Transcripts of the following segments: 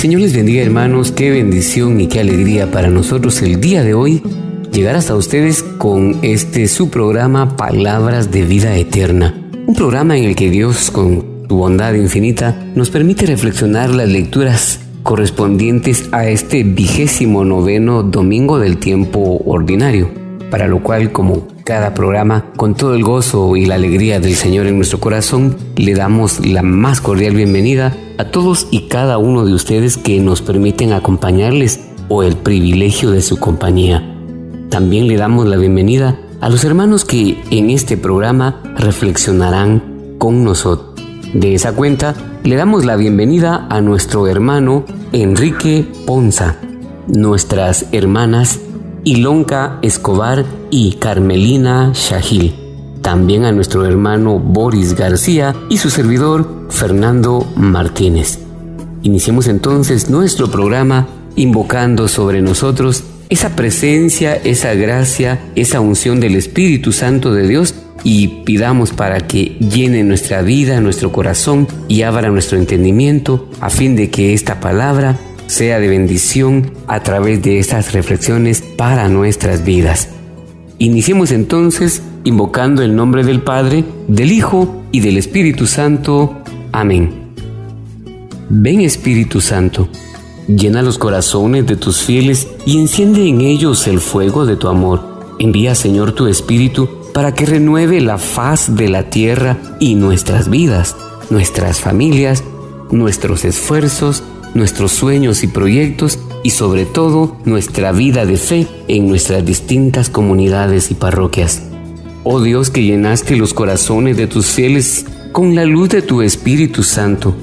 Señor les bendiga hermanos, qué bendición y qué alegría para nosotros el día de hoy llegar hasta ustedes con este su programa Palabras de Vida Eterna. Un programa en el que Dios con su bondad infinita nos permite reflexionar las lecturas correspondientes a este vigésimo noveno domingo del tiempo ordinario, para lo cual como cada programa, con todo el gozo y la alegría del Señor en nuestro corazón, le damos la más cordial bienvenida a todos y cada uno de ustedes que nos permiten acompañarles o el privilegio de su compañía. También le damos la bienvenida a los hermanos que en este programa reflexionarán con nosotros. De esa cuenta, le damos la bienvenida a nuestro hermano Enrique Ponza, nuestras hermanas Ilonka Escobar y Carmelina Shahil. También a nuestro hermano Boris García y su servidor Fernando Martínez. Iniciemos entonces nuestro programa invocando sobre nosotros esa presencia, esa gracia, esa unción del Espíritu Santo de Dios y pidamos para que llene nuestra vida, nuestro corazón y abra nuestro entendimiento a fin de que esta palabra sea de bendición a través de estas reflexiones para nuestras vidas. Iniciemos entonces invocando el nombre del Padre, del Hijo y del Espíritu Santo. Amén. Ven Espíritu Santo, llena los corazones de tus fieles y enciende en ellos el fuego de tu amor. Envía Señor tu Espíritu para que renueve la faz de la tierra y nuestras vidas, nuestras familias, nuestros esfuerzos, nuestros sueños y proyectos y sobre todo nuestra vida de fe en nuestras distintas comunidades y parroquias. Oh Dios que llenaste los corazones de tus fieles con la luz de tu Espíritu Santo,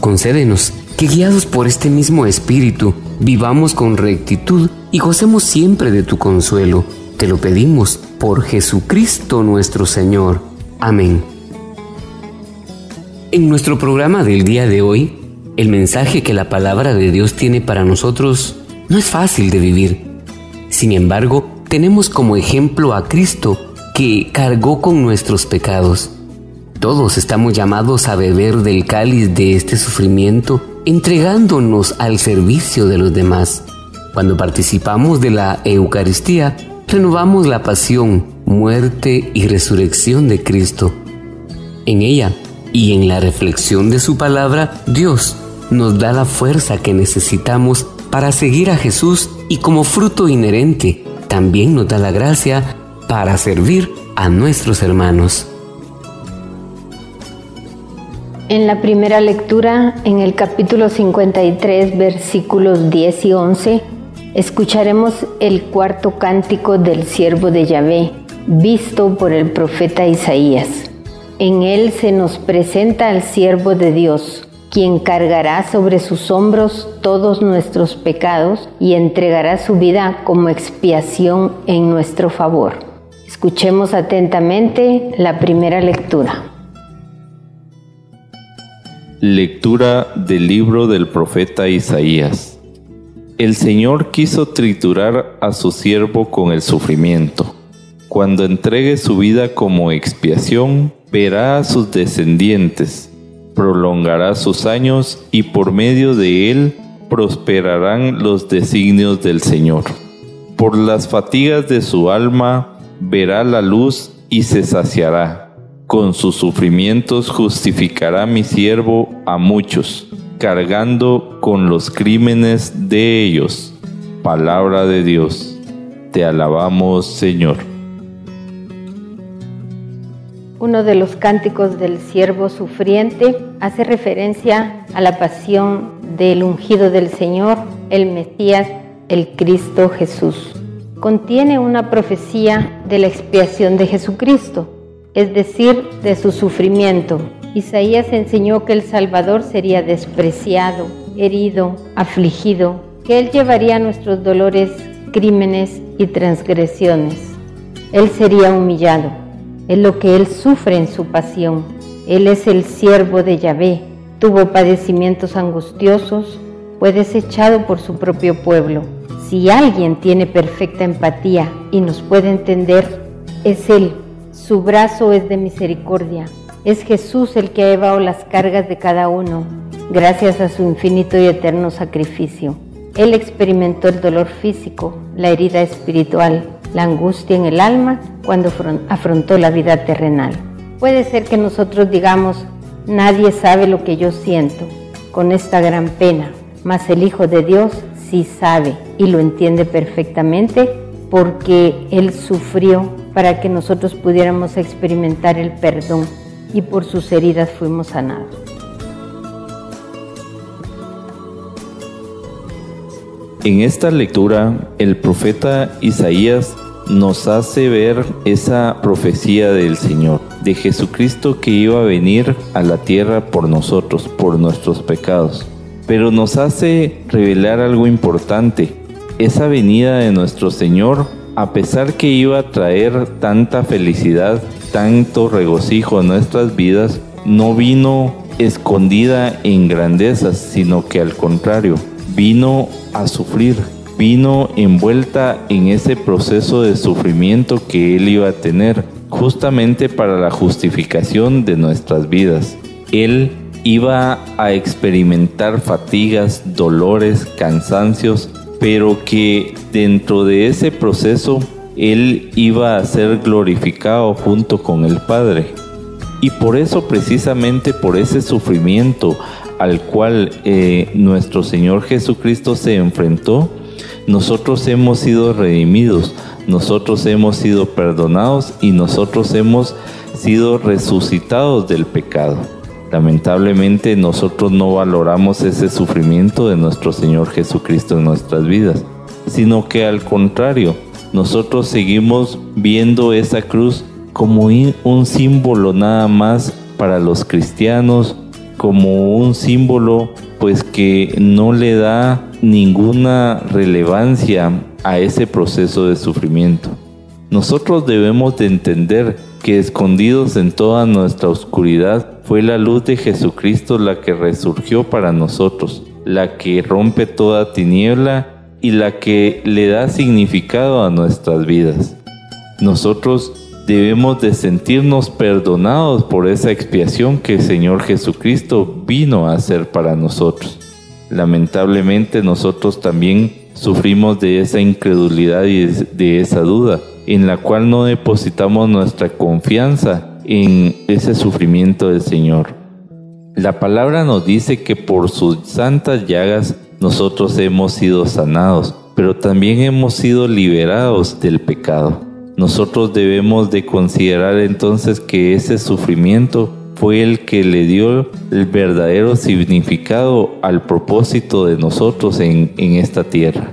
concédenos que guiados por este mismo Espíritu vivamos con rectitud y gocemos siempre de tu consuelo. Te lo pedimos por Jesucristo nuestro Señor. Amén. En nuestro programa del día de hoy el mensaje que la palabra de Dios tiene para nosotros no es fácil de vivir. Sin embargo, tenemos como ejemplo a Cristo que cargó con nuestros pecados. Todos estamos llamados a beber del cáliz de este sufrimiento, entregándonos al servicio de los demás. Cuando participamos de la Eucaristía, renovamos la pasión, muerte y resurrección de Cristo. En ella y en la reflexión de su palabra, Dios nos da la fuerza que necesitamos para seguir a Jesús y como fruto inherente también nos da la gracia para servir a nuestros hermanos. En la primera lectura, en el capítulo 53, versículos 10 y 11, escucharemos el cuarto cántico del siervo de Yahvé, visto por el profeta Isaías. En él se nos presenta al siervo de Dios, quien cargará sobre sus hombros todos nuestros pecados y entregará su vida como expiación en nuestro favor. Escuchemos atentamente la primera lectura. Lectura del libro del profeta Isaías. El Señor quiso triturar a su siervo con el sufrimiento. Cuando entregue su vida como expiación, verá a sus descendientes prolongará sus años y por medio de él prosperarán los designios del Señor. Por las fatigas de su alma verá la luz y se saciará. Con sus sufrimientos justificará mi siervo a muchos, cargando con los crímenes de ellos. Palabra de Dios. Te alabamos, Señor. Uno de los cánticos del siervo sufriente hace referencia a la pasión del ungido del Señor, el Mesías, el Cristo Jesús. Contiene una profecía de la expiación de Jesucristo, es decir, de su sufrimiento. Isaías enseñó que el Salvador sería despreciado, herido, afligido, que Él llevaría nuestros dolores, crímenes y transgresiones. Él sería humillado es lo que Él sufre en su pasión. Él es el siervo de Yahvé, tuvo padecimientos angustiosos, fue desechado por su propio pueblo. Si alguien tiene perfecta empatía y nos puede entender, es Él. Su brazo es de misericordia. Es Jesús el que ha llevado las cargas de cada uno, gracias a su infinito y eterno sacrificio. Él experimentó el dolor físico, la herida espiritual, la angustia en el alma cuando afrontó la vida terrenal. Puede ser que nosotros digamos, nadie sabe lo que yo siento con esta gran pena, mas el Hijo de Dios sí sabe y lo entiende perfectamente porque Él sufrió para que nosotros pudiéramos experimentar el perdón y por sus heridas fuimos sanados. En esta lectura, el profeta Isaías nos hace ver esa profecía del Señor, de Jesucristo que iba a venir a la tierra por nosotros, por nuestros pecados. Pero nos hace revelar algo importante. Esa venida de nuestro Señor, a pesar que iba a traer tanta felicidad, tanto regocijo a nuestras vidas, no vino escondida en grandezas, sino que al contrario, vino a sufrir, vino envuelta en ese proceso de sufrimiento que Él iba a tener justamente para la justificación de nuestras vidas. Él iba a experimentar fatigas, dolores, cansancios, pero que dentro de ese proceso Él iba a ser glorificado junto con el Padre. Y por eso, precisamente por ese sufrimiento al cual eh, nuestro Señor Jesucristo se enfrentó, nosotros hemos sido redimidos, nosotros hemos sido perdonados y nosotros hemos sido resucitados del pecado. Lamentablemente nosotros no valoramos ese sufrimiento de nuestro Señor Jesucristo en nuestras vidas, sino que al contrario, nosotros seguimos viendo esa cruz como un símbolo nada más para los cristianos, como un símbolo pues que no le da ninguna relevancia a ese proceso de sufrimiento. Nosotros debemos de entender que escondidos en toda nuestra oscuridad fue la luz de Jesucristo la que resurgió para nosotros, la que rompe toda tiniebla y la que le da significado a nuestras vidas. Nosotros debemos de sentirnos perdonados por esa expiación que el Señor Jesucristo vino a hacer para nosotros. Lamentablemente nosotros también sufrimos de esa incredulidad y de esa duda, en la cual no depositamos nuestra confianza en ese sufrimiento del Señor. La palabra nos dice que por sus santas llagas nosotros hemos sido sanados, pero también hemos sido liberados del pecado. Nosotros debemos de considerar entonces que ese sufrimiento fue el que le dio el verdadero significado al propósito de nosotros en, en esta tierra.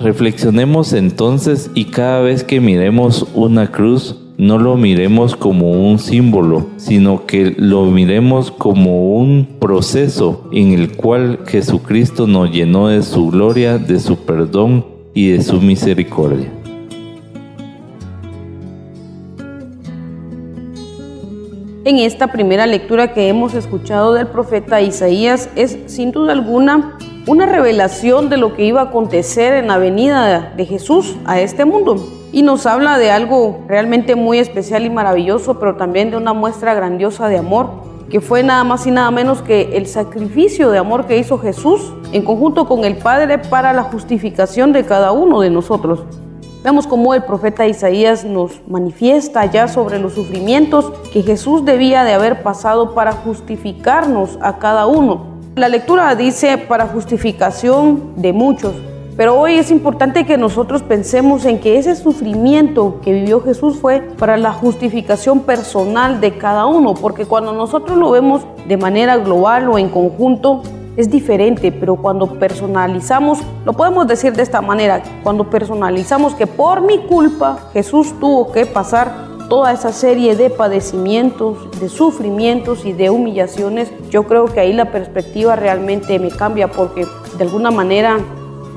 Reflexionemos entonces y cada vez que miremos una cruz, no lo miremos como un símbolo, sino que lo miremos como un proceso en el cual Jesucristo nos llenó de su gloria, de su perdón y de su misericordia. en esta primera lectura que hemos escuchado del profeta Isaías es sin duda alguna una revelación de lo que iba a acontecer en la venida de Jesús a este mundo. Y nos habla de algo realmente muy especial y maravilloso, pero también de una muestra grandiosa de amor, que fue nada más y nada menos que el sacrificio de amor que hizo Jesús en conjunto con el Padre para la justificación de cada uno de nosotros. Vemos cómo el profeta Isaías nos manifiesta ya sobre los sufrimientos que Jesús debía de haber pasado para justificarnos a cada uno. La lectura dice para justificación de muchos, Pero hoy es importante que nosotros pensemos en que ese sufrimiento que vivió Jesús fue para la justificación personal de cada uno, porque cuando nosotros lo vemos de manera global o en conjunto, es diferente, pero cuando personalizamos, lo podemos decir de esta manera, cuando personalizamos que por mi culpa Jesús tuvo que pasar toda esa serie de padecimientos, de sufrimientos y de humillaciones, yo creo que ahí la perspectiva realmente me cambia porque de alguna manera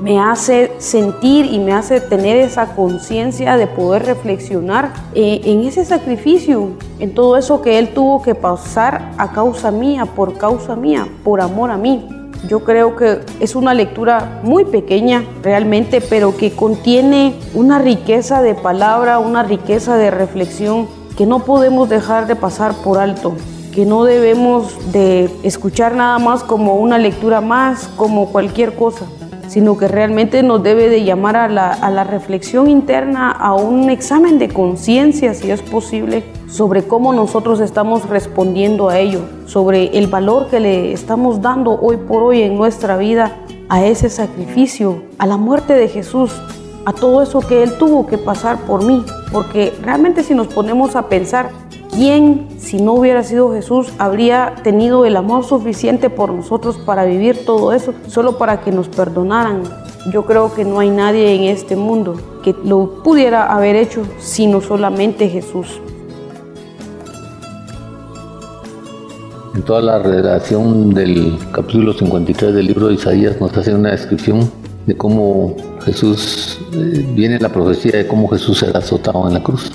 me hace sentir y me hace tener esa conciencia de poder reflexionar eh, en ese sacrificio, en todo eso que Él tuvo que pasar a causa mía, por causa mía, por amor a mí. Yo creo que es una lectura muy pequeña realmente, pero que contiene una riqueza de palabra, una riqueza de reflexión que no podemos dejar de pasar por alto que no debemos de escuchar nada más como una lectura más, como cualquier cosa, sino que realmente nos debe de llamar a la, a la reflexión interna, a un examen de conciencia, si es posible, sobre cómo nosotros estamos respondiendo a ello, sobre el valor que le estamos dando hoy por hoy en nuestra vida a ese sacrificio, a la muerte de Jesús, a todo eso que Él tuvo que pasar por mí. Porque realmente si nos ponemos a pensar, ¿quién si no hubiera sido Jesús habría tenido el amor suficiente por nosotros para vivir todo eso, solo para que nos perdonaran? Yo creo que no hay nadie en este mundo que lo pudiera haber hecho sino solamente Jesús. En toda la redacción del capítulo 53 del libro de Isaías nos hace una descripción de cómo Jesús, eh, viene la profecía de cómo Jesús será azotado en la cruz.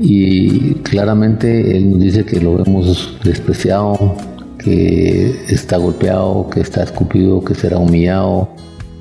Y claramente Él nos dice que lo vemos despreciado, que está golpeado, que está escupido, que será humillado,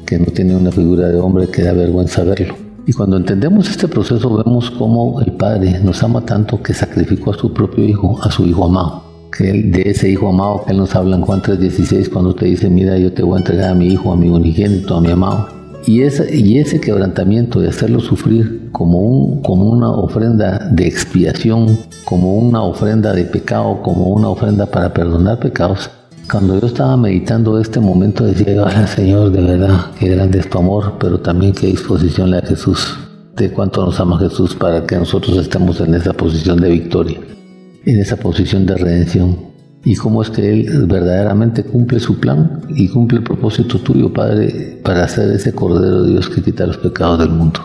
que no tiene una figura de hombre, que da vergüenza verlo. Y cuando entendemos este proceso vemos cómo el Padre nos ama tanto que sacrificó a su propio Hijo, a su Hijo amado de ese hijo amado que él nos habla en Juan 3:16 cuando te dice, mira, yo te voy a entregar a mi hijo, a mi unigénito, a mi amado. Y ese, y ese quebrantamiento de hacerlo sufrir como, un, como una ofrenda de expiación, como una ofrenda de pecado, como una ofrenda para perdonar pecados, cuando yo estaba meditando este momento decía, ay Señor, de verdad, qué grande es tu amor, pero también qué disposición le da Jesús, de cuánto nos ama Jesús para que nosotros estemos en esa posición de victoria en esa posición de redención y cómo es que Él verdaderamente cumple su plan y cumple el propósito tuyo, Padre, para ser ese Cordero de Dios que quita los pecados del mundo.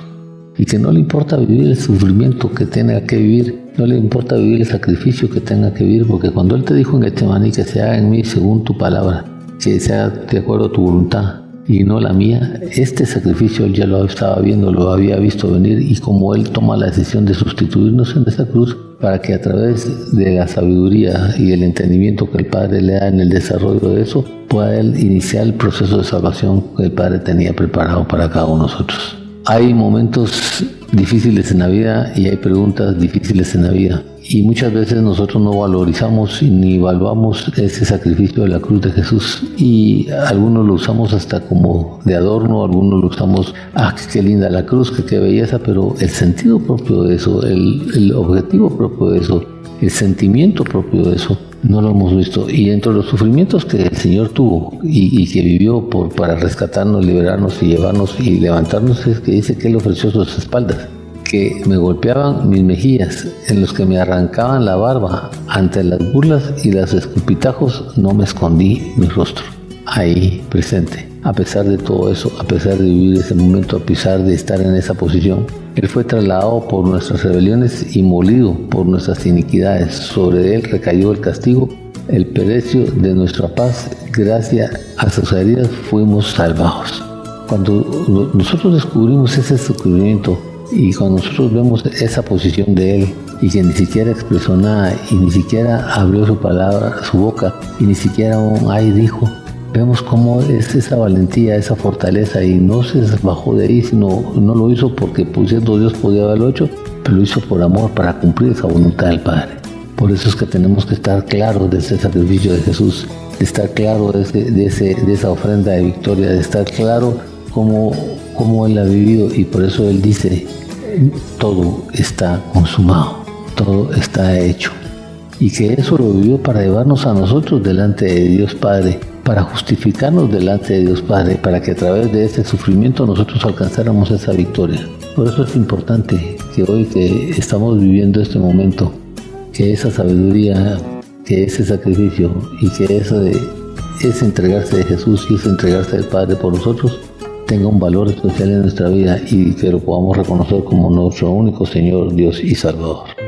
Y que no le importa vivir el sufrimiento que tenga que vivir, no le importa vivir el sacrificio que tenga que vivir, porque cuando Él te dijo en Getsemaní que se haga en mí según tu palabra, que sea de acuerdo a tu voluntad, y no la mía. Este sacrificio él ya lo estaba viendo, lo había visto venir y como él toma la decisión de sustituirnos en esa cruz para que a través de la sabiduría y el entendimiento que el Padre le da en el desarrollo de eso, pueda él iniciar el proceso de salvación que el Padre tenía preparado para cada uno de nosotros. Hay momentos difíciles en la vida y hay preguntas difíciles en la vida. Y muchas veces nosotros no valorizamos ni evaluamos ese sacrificio de la cruz de Jesús. Y algunos lo usamos hasta como de adorno, algunos lo usamos, ah, qué linda la cruz, qué, qué belleza, pero el sentido propio de eso, el, el objetivo propio de eso, el sentimiento propio de eso, no lo hemos visto. Y entre los sufrimientos que el Señor tuvo y, que vivió por, para rescatarnos, liberarnos y llevarnos y levantarnos, es que dice que Él ofreció sus espaldas que me golpeaban mis mejillas, en los que me arrancaban la barba, ante las burlas y los escupitajos no me escondí mi rostro. Ahí presente, a pesar de todo eso, a pesar de vivir ese momento, a pesar de estar en esa posición, Él fue trasladado por nuestras rebeliones y molido por nuestras iniquidades. Sobre Él recayó el castigo, el precio de nuestra paz, gracias a sus heridas fuimos salvados. Cuando nosotros descubrimos ese sufrimiento, y cuando nosotros vemos esa posición de él y que ni siquiera expresó nada y ni siquiera abrió su palabra, su boca y ni siquiera un ay dijo, vemos cómo es esa valentía, esa fortaleza y no se bajó de ahí, sino no lo hizo porque pusiendo Dios podía haberlo hecho, pero lo hizo por amor para cumplir esa voluntad del Padre. Por eso es que tenemos que estar claros de ese sacrificio de Jesús, de estar claro de, ese, de, esa ofrenda de victoria, de estar claro cómo, cómo Él ha vivido y por eso Él dice, todo está consumado, todo está hecho. Y que eso lo vivió para llevarnos a nosotros delante de Dios Padre para justificarnos delante de Dios Padre, para que a través de ese sufrimiento nosotros alcanzáramos esa victoria. Por eso es importante que hoy que estamos viviendo este momento, que esa sabiduría, que ese sacrificio y que eso de, ese entregarse de Jesús y ese entregarse del Padre por nosotros tenga un valor especial en nuestra vida y que lo podamos reconocer como nuestro único Señor, Dios y Salvador.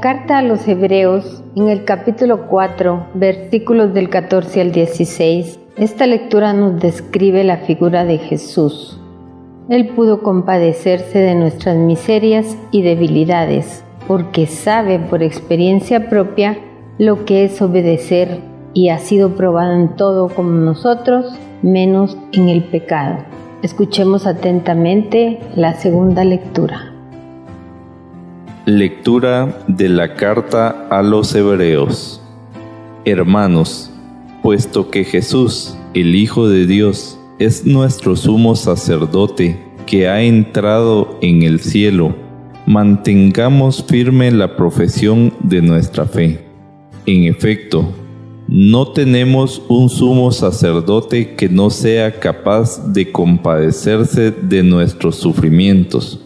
Carta a los Hebreos, en el capítulo 4, versículos del 14 al 16, esta lectura nos describe la figura de Jesús. Él pudo compadecerse de nuestras miserias y debilidades, porque sabe por experiencia propia lo que es obedecer y ha sido probado en todo como nosotros, menos en el pecado. Escuchemos atentamente la segunda lectura. Lectura de la carta a los Hebreos Hermanos, puesto que Jesús, el Hijo de Dios, es nuestro sumo sacerdote que ha entrado en el cielo, mantengamos firme la profesión de nuestra fe. En efecto, no tenemos un sumo sacerdote que no sea capaz de compadecerse de nuestros sufrimientos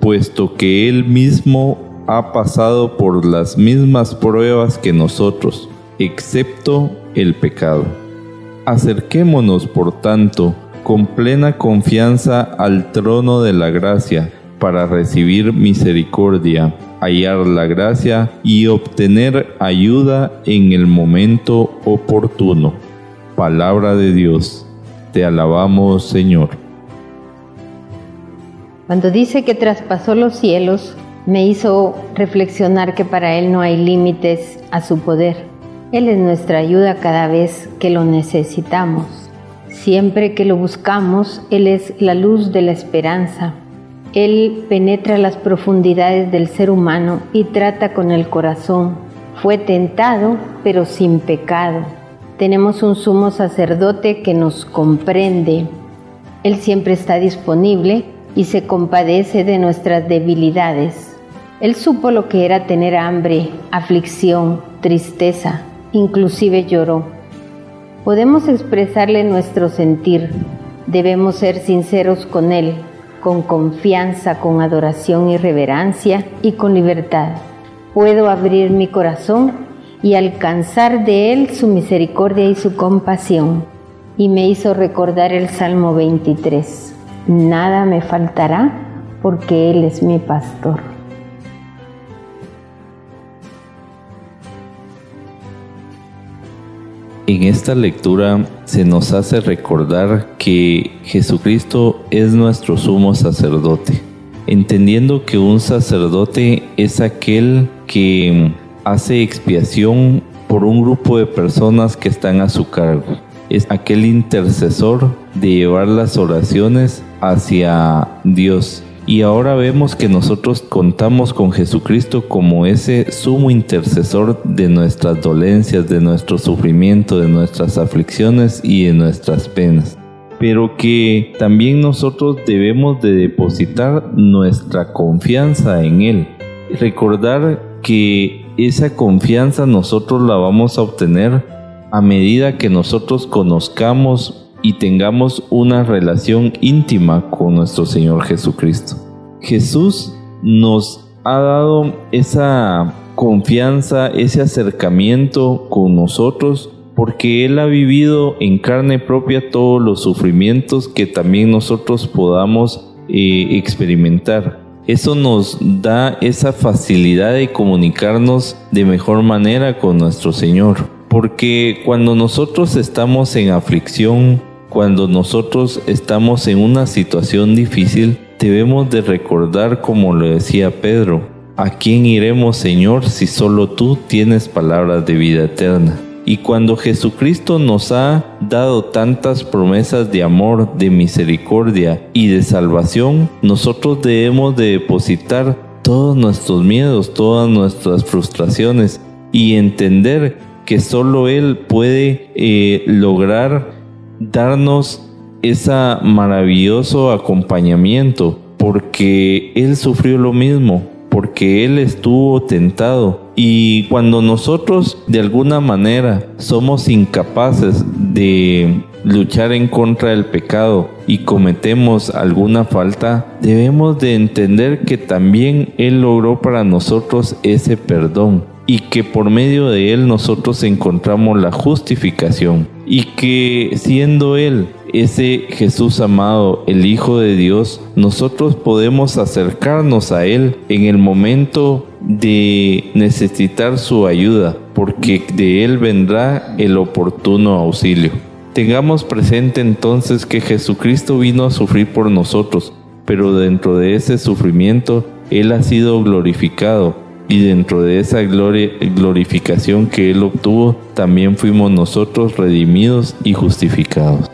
puesto que Él mismo ha pasado por las mismas pruebas que nosotros, excepto el pecado. Acerquémonos, por tanto, con plena confianza al trono de la gracia, para recibir misericordia, hallar la gracia y obtener ayuda en el momento oportuno. Palabra de Dios. Te alabamos, Señor. Cuando dice que traspasó los cielos, me hizo reflexionar que para Él no hay límites a su poder. Él es nuestra ayuda cada vez que lo necesitamos. Siempre que lo buscamos, Él es la luz de la esperanza. Él penetra las profundidades del ser humano y trata con el corazón. Fue tentado, pero sin pecado. Tenemos un sumo sacerdote que nos comprende. Él siempre está disponible y se compadece de nuestras debilidades. Él supo lo que era tener hambre, aflicción, tristeza, inclusive lloró. Podemos expresarle nuestro sentir, debemos ser sinceros con Él, con confianza, con adoración y reverencia y con libertad. Puedo abrir mi corazón y alcanzar de Él su misericordia y su compasión. Y me hizo recordar el Salmo 23 nada me faltará porque Él es mi pastor. En esta lectura se nos hace recordar que Jesucristo es nuestro sumo sacerdote, entendiendo que un sacerdote es aquel que hace expiación por un grupo de personas que están a su cargo es aquel intercesor de llevar las oraciones hacia Dios. Y ahora vemos que nosotros contamos con Jesucristo como ese sumo intercesor de nuestras dolencias, de nuestro sufrimiento, de nuestras aflicciones y de nuestras penas. Pero que también nosotros debemos de depositar nuestra confianza en Él. Recordar que esa confianza nosotros la vamos a obtener a medida que nosotros conozcamos y tengamos una relación íntima con nuestro Señor Jesucristo. Jesús nos ha dado esa confianza, ese acercamiento con nosotros porque Él ha vivido en carne propia todos los sufrimientos que también nosotros podamos eh, experimentar. Eso nos da esa facilidad de comunicarnos de mejor manera con nuestro Señor. Porque cuando nosotros estamos en aflicción, cuando nosotros estamos en una situación difícil, debemos de recordar, como lo decía Pedro, ¿A quién iremos, Señor, si solo tú tienes palabras de vida eterna? Y cuando Jesucristo nos ha dado tantas promesas de amor, de misericordia y de salvación, nosotros debemos de depositar todos nuestros miedos, todas nuestras frustraciones y entender que solo Él puede eh, lograr darnos ese maravilloso acompañamiento, porque Él sufrió lo mismo, porque Él estuvo tentado. Y cuando nosotros de alguna manera somos incapaces de luchar en contra del pecado y cometemos alguna falta, debemos de entender que también Él logró para nosotros ese perdón y que por medio de Él nosotros encontramos la justificación y que siendo Él ese Jesús amado, el Hijo de Dios, nosotros podemos acercarnos a Él en el momento de necesitar su ayuda, porque de Él vendrá el oportuno auxilio. Tengamos presente entonces que Jesucristo vino a sufrir por nosotros, pero dentro de ese sufrimiento Él ha sido glorificado y dentro de esa glorificación que Él obtuvo, también fuimos nosotros redimidos y justificados.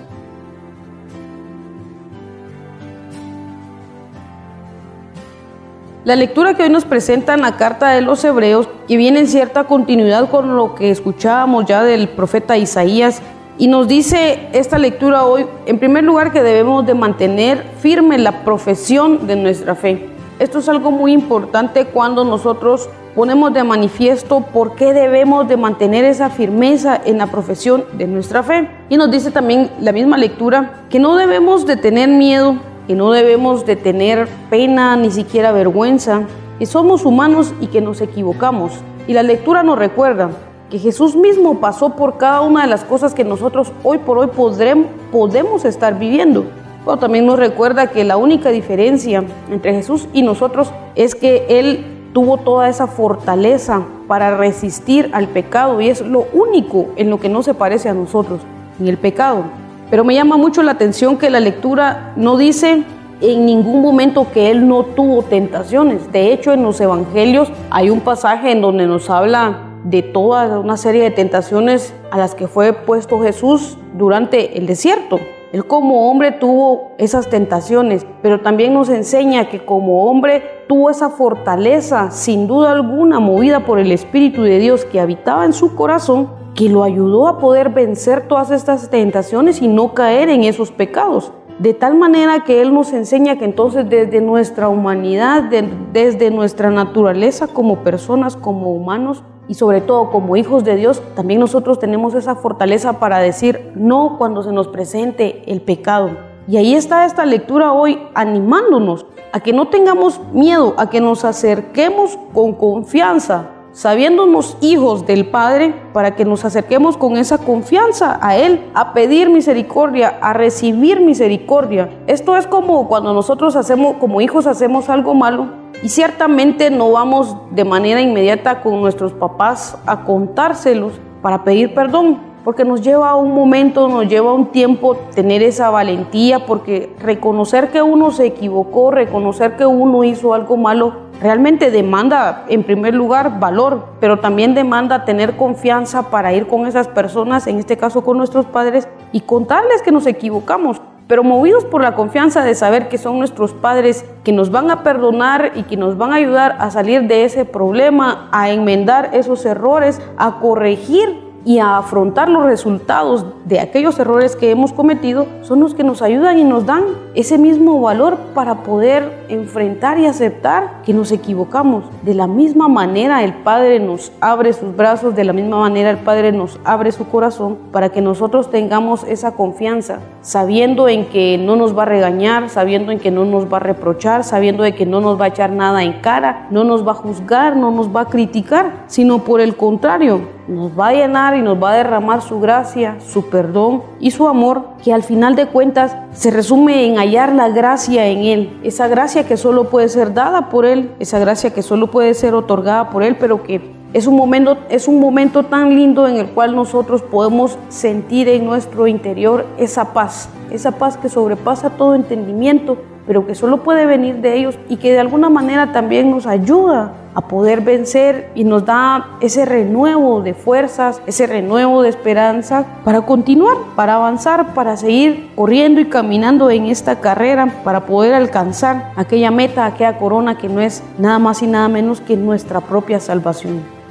La lectura que hoy nos presenta en la carta de los Hebreos, que viene en cierta continuidad con lo que escuchábamos ya del profeta Isaías, y nos dice esta lectura hoy, en primer lugar, que debemos de mantener firme la profesión de nuestra fe. Esto es algo muy importante cuando nosotros ponemos de manifiesto por qué debemos de mantener esa firmeza en la profesión de nuestra fe. Y nos dice también la misma lectura que no debemos de tener miedo que no debemos de tener pena ni siquiera vergüenza, que somos humanos y que nos equivocamos. Y la lectura nos recuerda que Jesús mismo pasó por cada una de las cosas que nosotros hoy por hoy podremos, podemos estar viviendo. Pero también nos recuerda que la única diferencia entre Jesús y nosotros es que Él tuvo toda esa fortaleza para resistir al pecado y es lo único en lo que no se parece a nosotros, en el pecado. Pero me llama mucho la atención que la lectura no dice en ningún momento que él no tuvo tentaciones. De hecho, en los evangelios hay un pasaje en donde nos habla de toda una serie de tentaciones a las que fue puesto Jesús durante el desierto. Él como hombre tuvo esas tentaciones, pero también nos enseña que como hombre tuvo esa fortaleza, sin duda alguna, movida por el Espíritu de Dios que habitaba en su corazón que lo ayudó a poder vencer todas estas tentaciones y no caer en esos pecados. De tal manera que Él nos enseña que entonces desde nuestra humanidad, desde nuestra naturaleza como personas, como humanos y sobre todo como hijos de Dios, también nosotros tenemos esa fortaleza para decir no cuando se nos presente el pecado. Y ahí está esta lectura hoy animándonos a que no tengamos miedo, a que nos acerquemos con confianza sabiéndonos hijos del Padre, para que nos acerquemos con esa confianza a Él, a pedir misericordia, a recibir misericordia. Esto es como cuando nosotros hacemos, como hijos, hacemos algo malo y ciertamente no vamos de manera inmediata con nuestros papás a contárselos para pedir perdón porque nos lleva un momento, nos lleva un tiempo tener esa valentía, porque reconocer que uno se equivocó, reconocer que uno hizo algo malo, realmente demanda en primer lugar valor, pero también demanda tener confianza para ir con esas personas, en este caso con nuestros padres, y contarles que nos equivocamos. Pero movidos por la confianza de saber que son nuestros padres que nos van a perdonar y que nos van a ayudar a salir de ese problema, a enmendar esos errores, a corregir y a afrontar los resultados de aquellos errores que hemos cometido son los que nos ayudan y nos dan ese mismo valor para poder enfrentar y aceptar que nos equivocamos. De la misma manera el Padre nos abre sus brazos, de la misma manera el Padre nos abre su corazón para que nosotros tengamos esa confianza, sabiendo en que no nos va a regañar, sabiendo en que no nos va a reprochar, sabiendo de que no nos va a echar nada en cara, no nos va a juzgar, no nos va a criticar, sino por el contrario, nos va a llenar y nos va a derramar su gracia, su perdón y su amor, que al final de cuentas se resume en hallar la gracia en Él, esa gracia que solo puede ser dada por Él, esa gracia que solo puede ser otorgada por Él, pero que es un momento, es un momento tan lindo en el cual nosotros podemos sentir en nuestro interior esa paz, esa paz que sobrepasa todo entendimiento pero que solo puede venir de ellos y que de alguna manera también nos ayuda a poder vencer y nos da ese renuevo de fuerzas, ese renuevo de esperanza para continuar, para avanzar, para seguir corriendo y caminando en esta carrera, para poder alcanzar aquella meta, aquella corona que no es nada más y nada menos que nuestra propia salvación.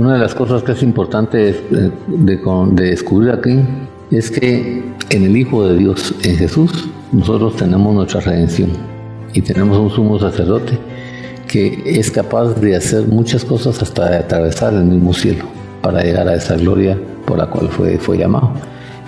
Una de las cosas que es importante de, de, descubrir aquí es que en el Hijo de Dios, en Jesús, nosotros tenemos nuestra redención y tenemos un sumo sacerdote que es capaz de hacer muchas cosas hasta atravesar el mismo cielo para llegar a esa gloria por la cual fue, fue llamado.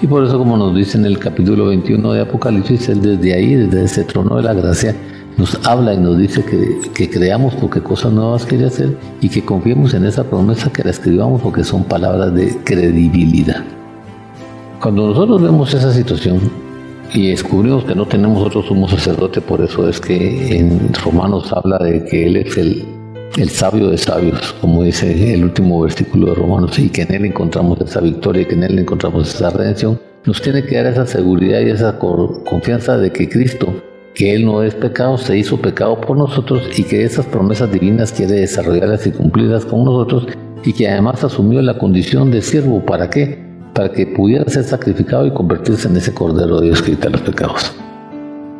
Y por eso, como nos dice en el capítulo 21 de Apocalipsis, él desde ahí, desde ese trono de la gracia, nos habla y nos dice que, que, creamos porque cosas nuevas quiere hacer y que confiemos en esa promesa que la escribamos porque son palabras de credibilidad. Cuando nosotros vemos esa situación y descubrimos que no tenemos otro sumo sacerdote, por eso es que en Romanos habla de que Él es el, el sabio de sabios, como dice el último versículo de Romanos, y que en Él encontramos esa victoria y que en Él encontramos esa redención, nos tiene que dar esa seguridad y esa confianza de que Cristo que Él no es pecado, se hizo pecado por nosotros y que esas promesas divinas quiere desarrollarlas y cumplirlas con nosotros y que además asumió la condición de siervo. ¿Para qué? Para que pudiera ser sacrificado y convertirse en ese Cordero de Dios que quita los pecados.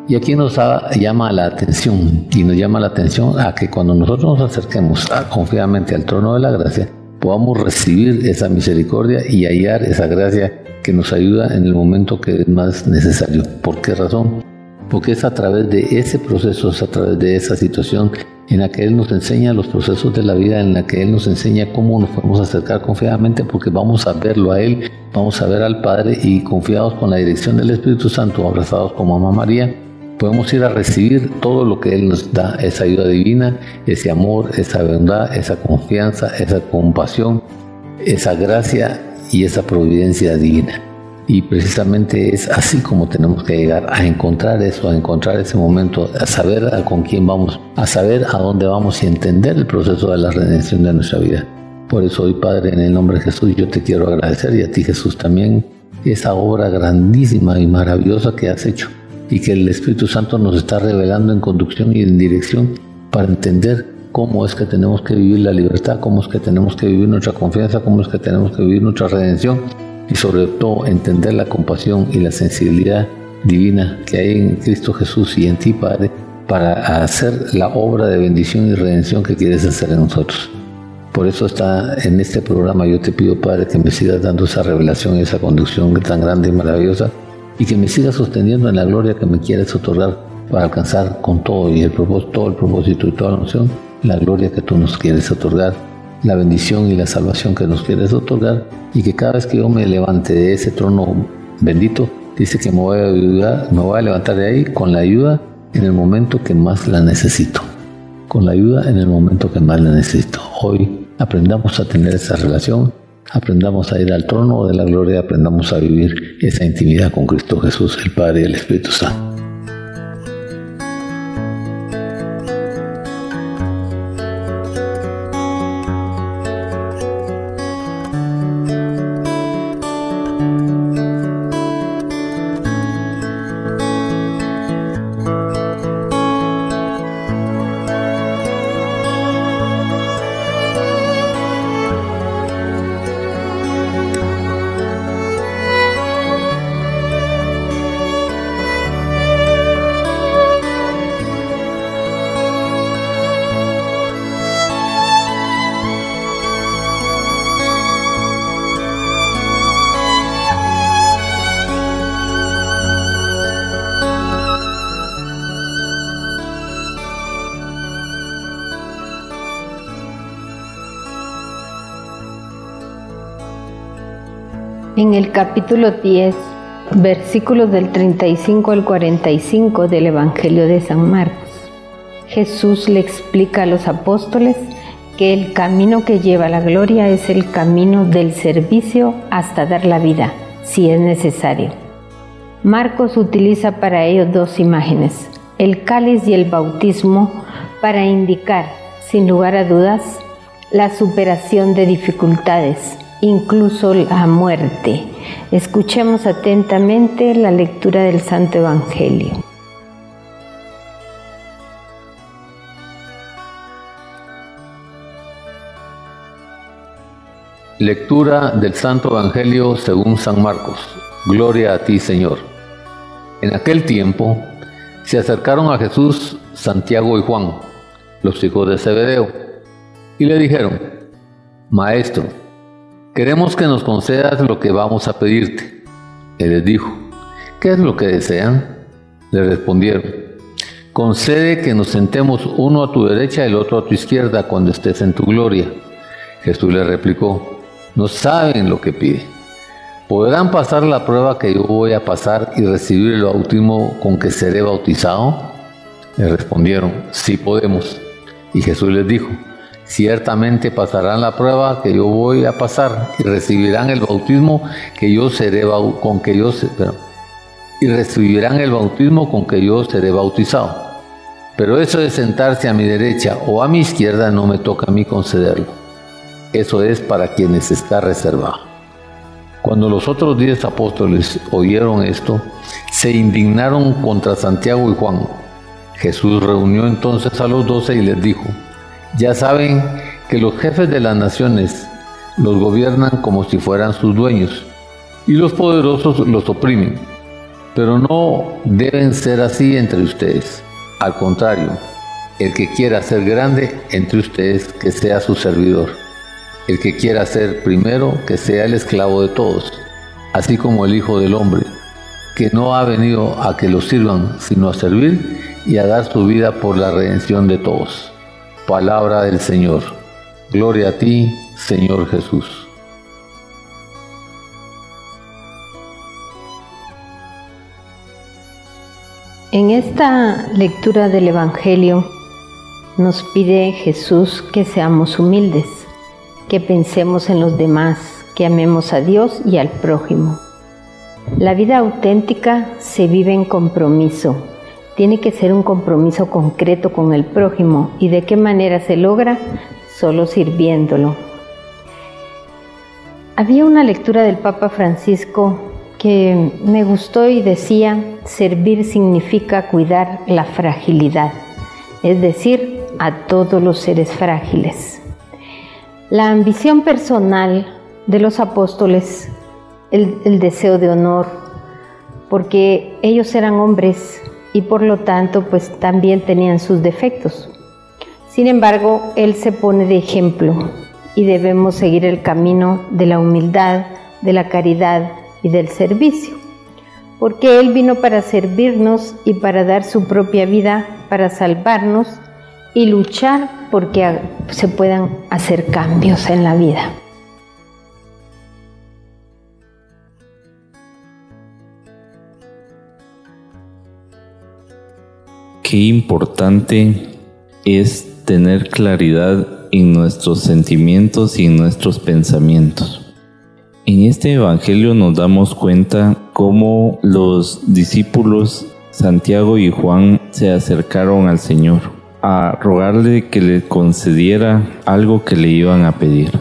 Y aquí nos llama la atención y nos llama la atención a que cuando nosotros nos acerquemos confiadamente al trono de la gracia, podamos recibir esa misericordia y hallar esa gracia que nos ayuda en el momento que es más necesario. ¿Por qué razón? Porque es a través de ese proceso, es a través de esa situación en la que Él nos enseña los procesos de la vida, en la que Él nos enseña cómo nos podemos acercar confiadamente, porque vamos a verlo a Él, vamos a ver al Padre y confiados con la dirección del Espíritu Santo, abrazados como Mamá María, podemos ir a recibir todo lo que Él nos da, esa ayuda divina, ese amor, esa verdad, esa confianza, esa compasión, esa gracia y esa providencia divina. Y precisamente es así como tenemos que llegar a encontrar eso, a encontrar ese momento, a saber con quién vamos, a saber a dónde vamos y entender el proceso de la redención de nuestra vida. Por eso hoy, Padre, en el nombre de Jesús, yo te quiero agradecer y a ti, Jesús, también esa obra grandísima y maravillosa que has hecho y que el Espíritu Santo nos está revelando en conducción y en dirección para entender cómo es que tenemos que vivir la libertad, cómo es que tenemos que vivir nuestra confianza, cómo es que tenemos que vivir nuestra redención y sobre todo entender la compasión y la sensibilidad divina que hay en Cristo Jesús y en ti, Padre, para hacer la obra de bendición y redención que quieres hacer en nosotros. Por eso está en este programa, yo te pido, Padre, que me sigas dando esa revelación esa conducción tan grande y maravillosa y que me sigas sosteniendo en la gloria que me quieres otorgar para alcanzar con todo y el propósito, todo el propósito y toda la noción, la gloria que tú nos quieres otorgar la bendición y la salvación que nos quieres otorgar y que cada vez que yo me levante de ese trono bendito, dice que me voy a, ayudar, me voy a levantar de ahí con la ayuda en el momento que más la necesito. Con la ayuda en el momento que más la necesito. Hoy aprendamos a tener esa relación, aprendamos a ir al trono de la gloria, aprendamos a vivir esa intimidad con Cristo Jesús, el Padre y el Espíritu Santo. En el capítulo 10, versículos del 35 al 45 del Evangelio de San Marcos, Jesús le explica a los apóstoles que el camino que lleva a la gloria es el camino del servicio hasta dar la vida, si es necesario. Marcos utiliza para ello dos imágenes, el cáliz y el bautismo, para indicar, sin lugar a dudas, la superación de dificultades incluso la muerte, Escuchemos atentamente la lectura del Santo Evangelio. Lectura del Santo Evangelio según San Marcos. Gloria a ti, Señor. En aquel tiempo se acercaron a Jesús Santiago y Juan, los hijos de Zebedeo, y le dijeron, Maestro, queremos que nos concedas lo que vamos a pedirte. Él les dijo, ¿qué es lo que desean? Le respondieron, concede que nos sentemos uno a tu derecha y el otro a tu izquierda cuando estés en tu gloria. Jesús le replicó, no saben lo que pide. ¿Podrán pasar la prueba que yo voy a pasar y recibir el bautismo con que seré bautizado? Le respondieron, sí podemos. Y Jesús les dijo, ciertamente pasarán la prueba que yo voy a pasar y recibirán el bautismo que yo seré con que yo y recibirán el bautismo con que yo seré bautizado. Pero eso de sentarse a mi derecha o a mi izquierda no me toca a mí concederlo. Eso es para quienes está reservado. Cuando los otros diez apóstoles oyeron esto, se indignaron contra Santiago y Juan. Jesús reunió entonces a los doce y les dijo, ya saben que los jefes de las naciones los gobiernan como si fueran sus dueños, y los poderosos los oprimen. Pero no deben ser así entre ustedes. Al contrario, el que quiera ser grande entre ustedes, que sea su servidor el que quiera ser primero, que sea el esclavo de todos, así como el Hijo del Hombre, que no ha venido a que lo sirvan, sino a servir y a dar su vida por la redención de todos. Palabra del Señor. Gloria a ti, Señor Jesús. En esta lectura del Evangelio nos pide Jesús que seamos humildes que pensemos en los demás, que amemos a Dios y al prójimo. La vida auténtica se vive en compromiso. Tiene que ser un compromiso concreto con el prójimo. ¿Y de qué manera se logra? Solo sirviéndolo. Había una lectura del Papa Francisco que me gustó y decía, servir significa cuidar la fragilidad, es decir, a todos los seres frágiles. La ambición personal de los apóstoles, el, deseo de honor, porque ellos eran hombres y por lo tanto pues también tenían sus defectos. Sin embargo, Él se pone de ejemplo y debemos seguir el camino de la humildad, de la caridad y del servicio, porque Él vino para servirnos y para dar su propia vida, para salvarnos y luchar porque se puedan hacer cambios en la vida. Qué importante es tener claridad en nuestros sentimientos y en nuestros pensamientos. En este Evangelio nos damos cuenta cómo los discípulos Santiago y Juan se acercaron al Señor a rogarle que le concediera algo que le iban a pedir.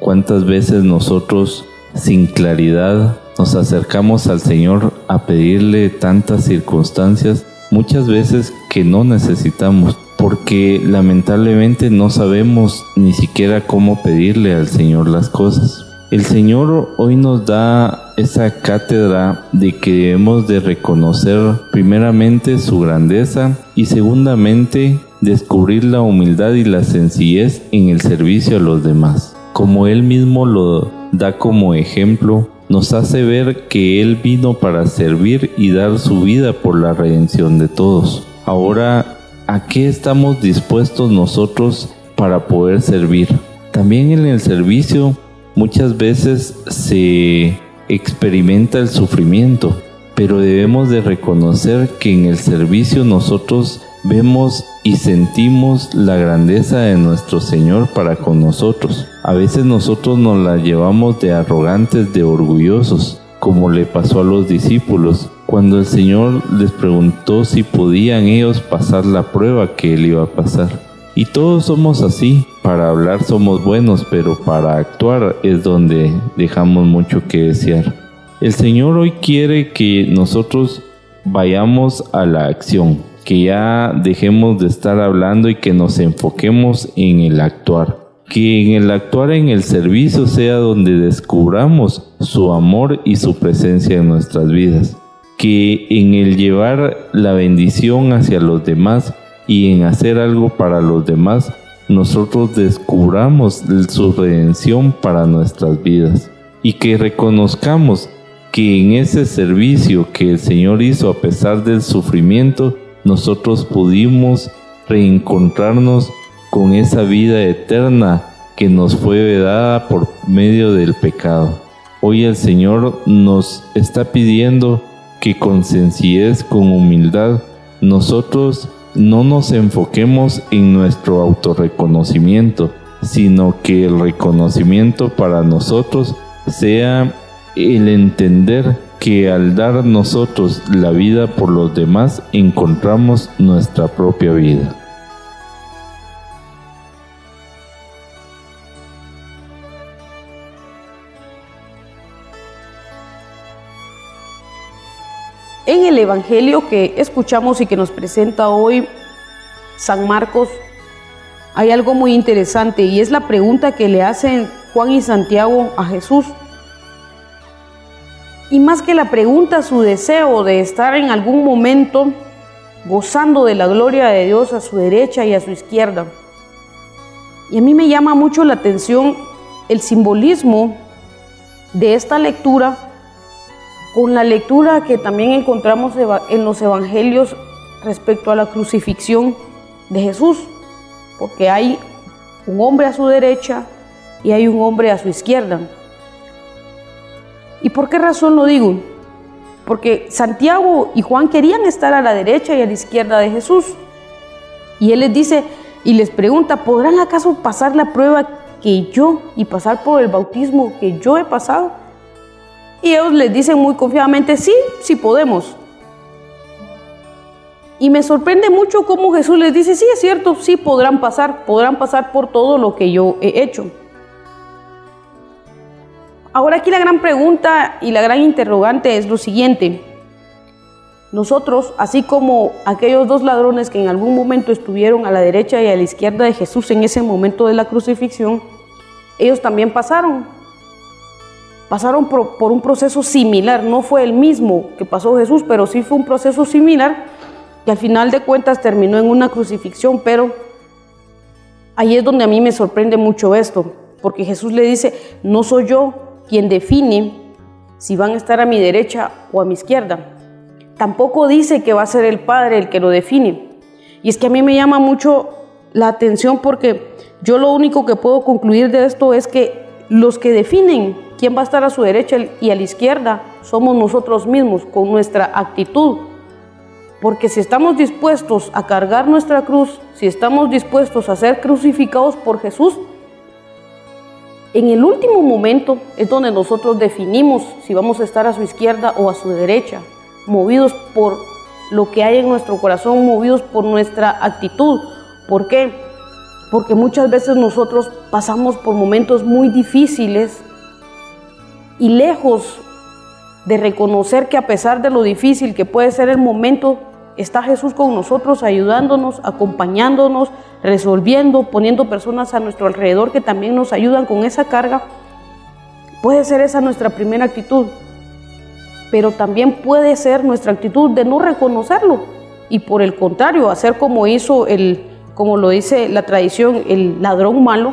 ¿Cuántas veces nosotros sin claridad nos acercamos al Señor a pedirle tantas circunstancias, muchas veces que no necesitamos, porque lamentablemente no sabemos ni siquiera cómo pedirle al Señor las cosas. El Señor hoy nos da esa cátedra de que debemos de reconocer primeramente su grandeza y segundamente descubrir la humildad y la sencillez en el servicio a los demás. Como Él mismo lo da como ejemplo, nos hace ver que Él vino para servir y dar su vida por la redención de todos. Ahora, ¿a qué estamos dispuestos nosotros para poder servir? También en el servicio muchas veces se experimenta el sufrimiento, pero debemos de reconocer que en el servicio nosotros vemos y sentimos la grandeza de nuestro Señor para con nosotros. A veces nosotros nos la llevamos de arrogantes, de orgullosos, como le pasó a los discípulos, cuando el Señor les preguntó si podían ellos pasar la prueba que Él iba a pasar. Y todos somos así, para hablar somos buenos, pero para actuar es donde dejamos mucho que desear. El Señor hoy quiere que nosotros vayamos a la acción, que ya dejemos de estar hablando y que nos enfoquemos en el actuar. Que en el actuar en el servicio sea donde descubramos su amor y su presencia en nuestras vidas. Que en el llevar la bendición hacia los demás y en hacer algo para los demás, nosotros descubramos su redención para nuestras vidas. Y que reconozcamos que en ese servicio que el Señor hizo a pesar del sufrimiento, nosotros pudimos reencontrarnos con esa vida eterna que nos fue dada por medio del pecado. Hoy el Señor nos está pidiendo que con sencillez, con humildad, nosotros no nos enfoquemos en nuestro autorreconocimiento, sino que el reconocimiento para nosotros sea el entender que al dar nosotros la vida por los demás encontramos nuestra propia vida. En el Evangelio que escuchamos y que nos presenta hoy San Marcos, hay algo muy interesante y es la pregunta que le hacen Juan y Santiago a Jesús y más que la pregunta, su deseo de estar en algún momento gozando de la gloria de Dios a su derecha y a su izquierda. Y a mí me llama mucho la atención el simbolismo de esta lectura con la lectura que también encontramos en los evangelios respecto a la crucifixión de Jesús, porque hay un hombre a su derecha y hay un hombre a su izquierda. ¿Y por qué razón lo digo? Porque Santiago y Juan querían estar a la derecha y a la izquierda de Jesús. Y él les dice y les pregunta, ¿podrán acaso pasar la prueba que yo y pasar por el bautismo que yo he pasado? Y ellos les dicen muy confiadamente, sí, sí podemos. Y me sorprende mucho cómo Jesús les dice, sí, es cierto, sí podrán pasar, podrán pasar por todo lo que yo he hecho. Ahora aquí la gran pregunta y la gran interrogante es lo siguiente. Nosotros, así como aquellos dos ladrones que en algún momento estuvieron a la derecha y a la izquierda de Jesús en ese momento de la crucifixión, ellos también pasaron. Pasaron por, un proceso similar, no fue el mismo que pasó Jesús, pero sí fue un proceso similar que al final de cuentas terminó en una crucifixión, pero ahí es donde a mí me sorprende mucho esto, porque Jesús le dice, no soy yo quien define si van a estar a mi derecha o a mi izquierda. Tampoco dice que va a ser el Padre el que lo define. Y es que a mí me llama mucho la atención porque yo lo único que puedo concluir de esto es que los que definen quién va a estar a su derecha y a la izquierda somos nosotros mismos con nuestra actitud. Porque si estamos dispuestos a cargar nuestra cruz, si estamos dispuestos a ser crucificados por Jesús, en el último momento es donde nosotros definimos si vamos a estar a su izquierda o a su derecha, movidos por lo que hay en nuestro corazón, movidos por nuestra actitud. ¿Por qué? Porque muchas veces nosotros pasamos por momentos muy difíciles y lejos de reconocer que a pesar de lo difícil que puede ser el momento, está Jesús con nosotros, ayudándonos, acompañándonos, resolviendo, poniendo personas a nuestro alrededor que también nos ayudan con esa carga. Puede ser esa nuestra primera actitud, pero también puede ser nuestra actitud de no reconocerlo y por el contrario, hacer como hizo el, como lo dice la tradición, el ladrón malo.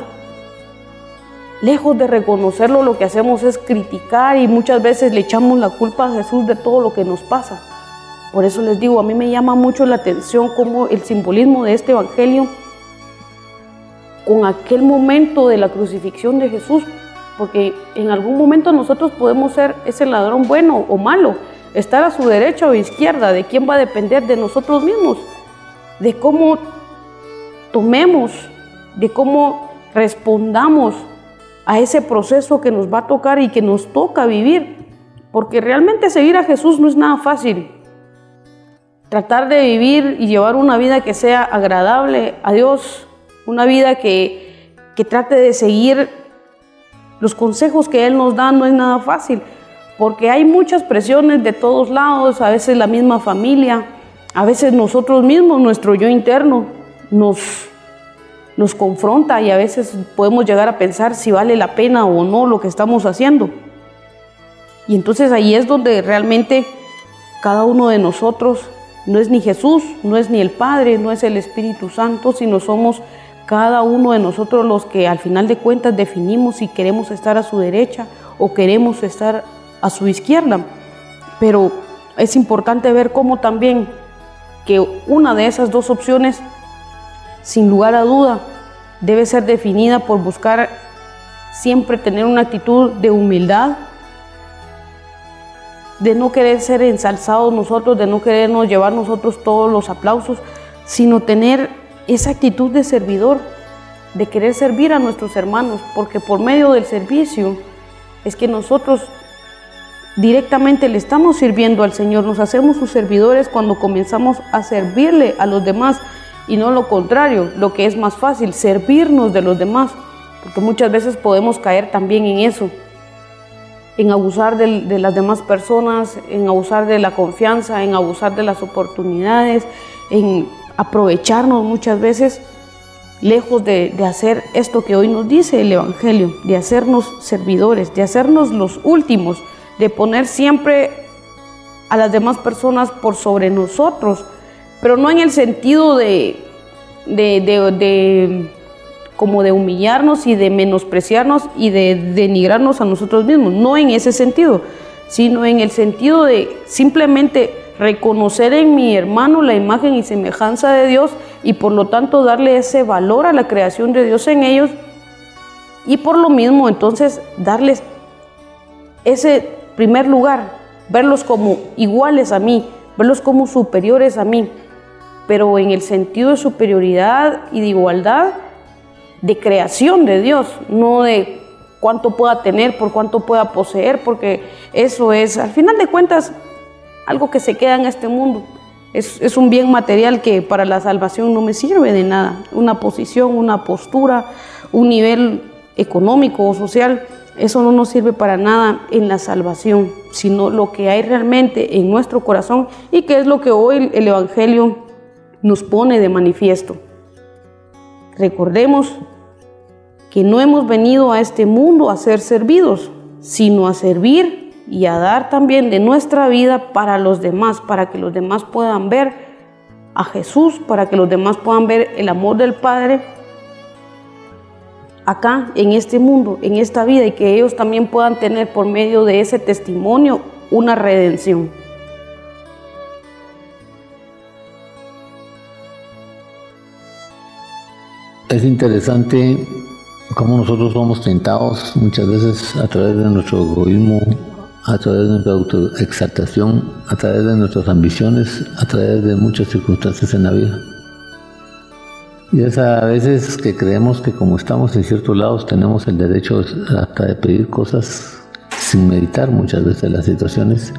Lejos de reconocerlo, lo que hacemos es criticar y muchas veces le echamos la culpa a Jesús de todo lo que nos pasa. Por eso les digo, a mí me llama mucho la atención cómo el simbolismo de este Evangelio con aquel momento de la crucifixión de Jesús, porque en algún momento nosotros podemos ser ese ladrón bueno o malo, estar a su derecha o izquierda, de quién va a depender de nosotros mismos, de cómo tomemos, de cómo respondamos a ese proceso que nos va a tocar y que nos toca vivir, porque realmente seguir a Jesús no es nada fácil. Tratar de vivir y llevar una vida que sea agradable a Dios, una vida que, que trate de seguir los consejos que Él nos da, no es nada fácil. porque hay muchas presiones de todos lados, a veces la misma familia, a veces nosotros mismos, nuestro yo interno, nos, nos confronta y a veces podemos llegar a pensar si vale la pena o no lo que estamos haciendo. Y entonces ahí es donde realmente cada uno de nosotros no es ni Jesús, no es ni el Padre, no es el Espíritu Santo, sino somos cada uno de nosotros los que al final de cuentas definimos si queremos estar a su derecha o queremos estar a su izquierda. Pero es importante ver cómo también que una de esas dos opciones, sin lugar a duda, debe ser definida por buscar siempre tener una actitud de humildad, de no querer ser ensalzados nosotros, de no querernos llevar nosotros todos los aplausos, sino tener esa actitud de servidor, de querer servir a nuestros hermanos, porque por medio del servicio es que nosotros directamente le estamos sirviendo al Señor, nos hacemos sus servidores cuando comenzamos a servirle a los demás y no lo contrario, lo que es más fácil, servirnos de los demás, porque muchas veces podemos caer también en eso, en abusar de, las demás personas, en abusar de la confianza, en abusar de las oportunidades, en aprovecharnos muchas veces lejos de, hacer esto que hoy nos dice el Evangelio, de hacernos servidores, de hacernos los últimos, de poner siempre a las demás personas por sobre nosotros, pero no en el sentido de, como de humillarnos y de menospreciarnos y de denigrarnos a nosotros mismos, no en ese sentido, sino en el sentido de simplemente reconocer en mi hermano la imagen y semejanza de Dios y por lo tanto darle ese valor a la creación de Dios en ellos y por lo mismo entonces darles ese primer lugar, verlos como iguales a mí, verlos como superiores a mí, pero en el sentido de superioridad y de igualdad de creación de Dios, no de cuánto pueda tener, por cuánto pueda poseer, porque eso es, al final de cuentas, algo que se queda en este mundo. Es, es, un bien material que para la salvación no me sirve de nada. Una posición, una postura, un nivel económico o social eso no nos sirve para nada en la salvación, sino lo que hay realmente en nuestro corazón y que es lo que hoy el Evangelio nos pone de manifiesto. Recordemos que no hemos venido a este mundo a ser servidos, sino a servir y a dar también de nuestra vida para los demás, para que los demás puedan ver a Jesús, para que los demás puedan ver el amor del Padre acá, en este mundo, en esta vida, y que ellos también puedan tener por medio de ese testimonio una redención. Es interesante cómo nosotros somos tentados muchas veces a través de nuestro egoísmo, a través de nuestra autoexaltación, a través de nuestras ambiciones, a través de muchas circunstancias en la vida. Y es a veces que creemos que como estamos en ciertos lados tenemos el derecho hasta de pedir cosas sin meditar muchas veces las situaciones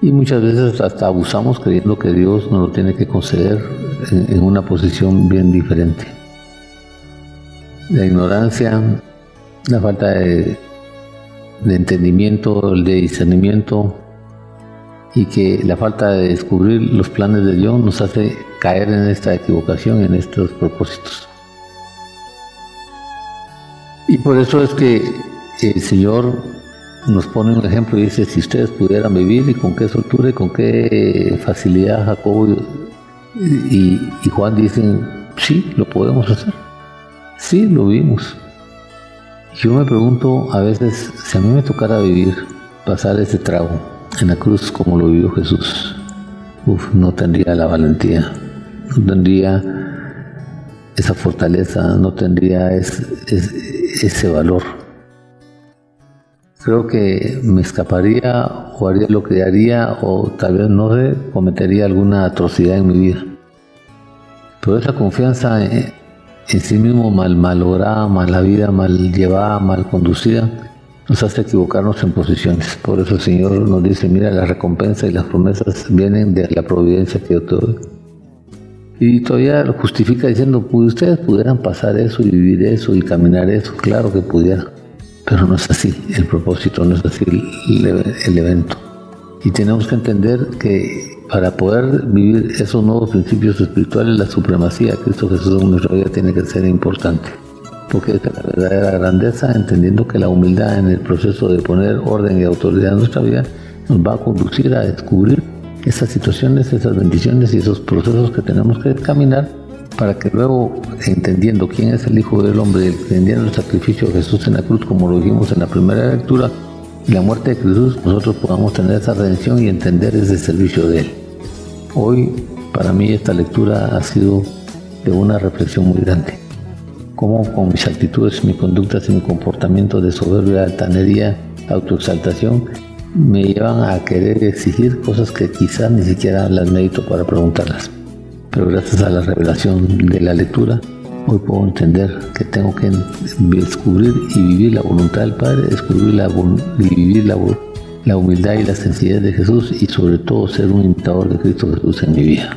y muchas veces hasta abusamos creyendo que Dios nos lo tiene que conceder en, una posición bien diferente. La ignorancia, la falta de, entendimiento, de discernimiento y que la falta de descubrir los planes de Dios nos hace caer en esta equivocación, en estos propósitos. Y por eso es que el Señor nos pone un ejemplo y dice, si ustedes pudieran vivir y con qué soltura y con qué facilidad Jacobo y, Juan dicen, sí, lo podemos hacer. Sí, lo vimos. Yo me pregunto a veces, si a mí me tocara vivir, pasar ese trago en la cruz como lo vivió Jesús, uf, no tendría la valentía no tendría esa fortaleza, no tendría ese valor. Creo que me escaparía o haría lo que haría o tal vez no cometería alguna atrocidad en mi vida. Pero esa confianza en, sí mismo mal malograda, mal la vida, mal llevada, mal conducida, nos hace equivocarnos en posiciones. Por eso el Señor nos dice, mira, la recompensa y las promesas vienen de la providencia que yo te doy. Y todavía lo justifica diciendo, pues ustedes pudieran pasar eso y vivir eso y caminar eso, claro que pudieran. pero no es así, el propósito no es así el, evento. Y tenemos que entender que para poder vivir esos nuevos principios espirituales, la supremacía de Cristo Jesús en nuestra vida tiene que ser importante. Porque es la verdadera grandeza, entendiendo que la humildad en el proceso de poner orden y autoridad en nuestra vida nos va a conducir a descubrir esas situaciones, esas bendiciones y esos procesos que tenemos que caminar para que luego, entendiendo quién es el Hijo del Hombre, entendiendo el sacrificio de Jesús en la cruz, como lo dijimos en la primera lectura, y la muerte de Jesús, nosotros podamos tener esa redención y entender ese servicio de Él. Hoy, para mí, esta lectura ha sido de una reflexión muy grande. Cómo con mis actitudes, mis conductas y mi comportamiento de soberbia, altanería, autoexaltación, me llevan a querer exigir cosas que quizás ni siquiera las medito para preguntarlas. Pero gracias a la revelación de la lectura, hoy puedo entender que tengo que descubrir y vivir la voluntad del Padre, descubrir y vivir la, la humildad y la sencillez de Jesús y sobre todo ser un imitador de Cristo Jesús en mi vida.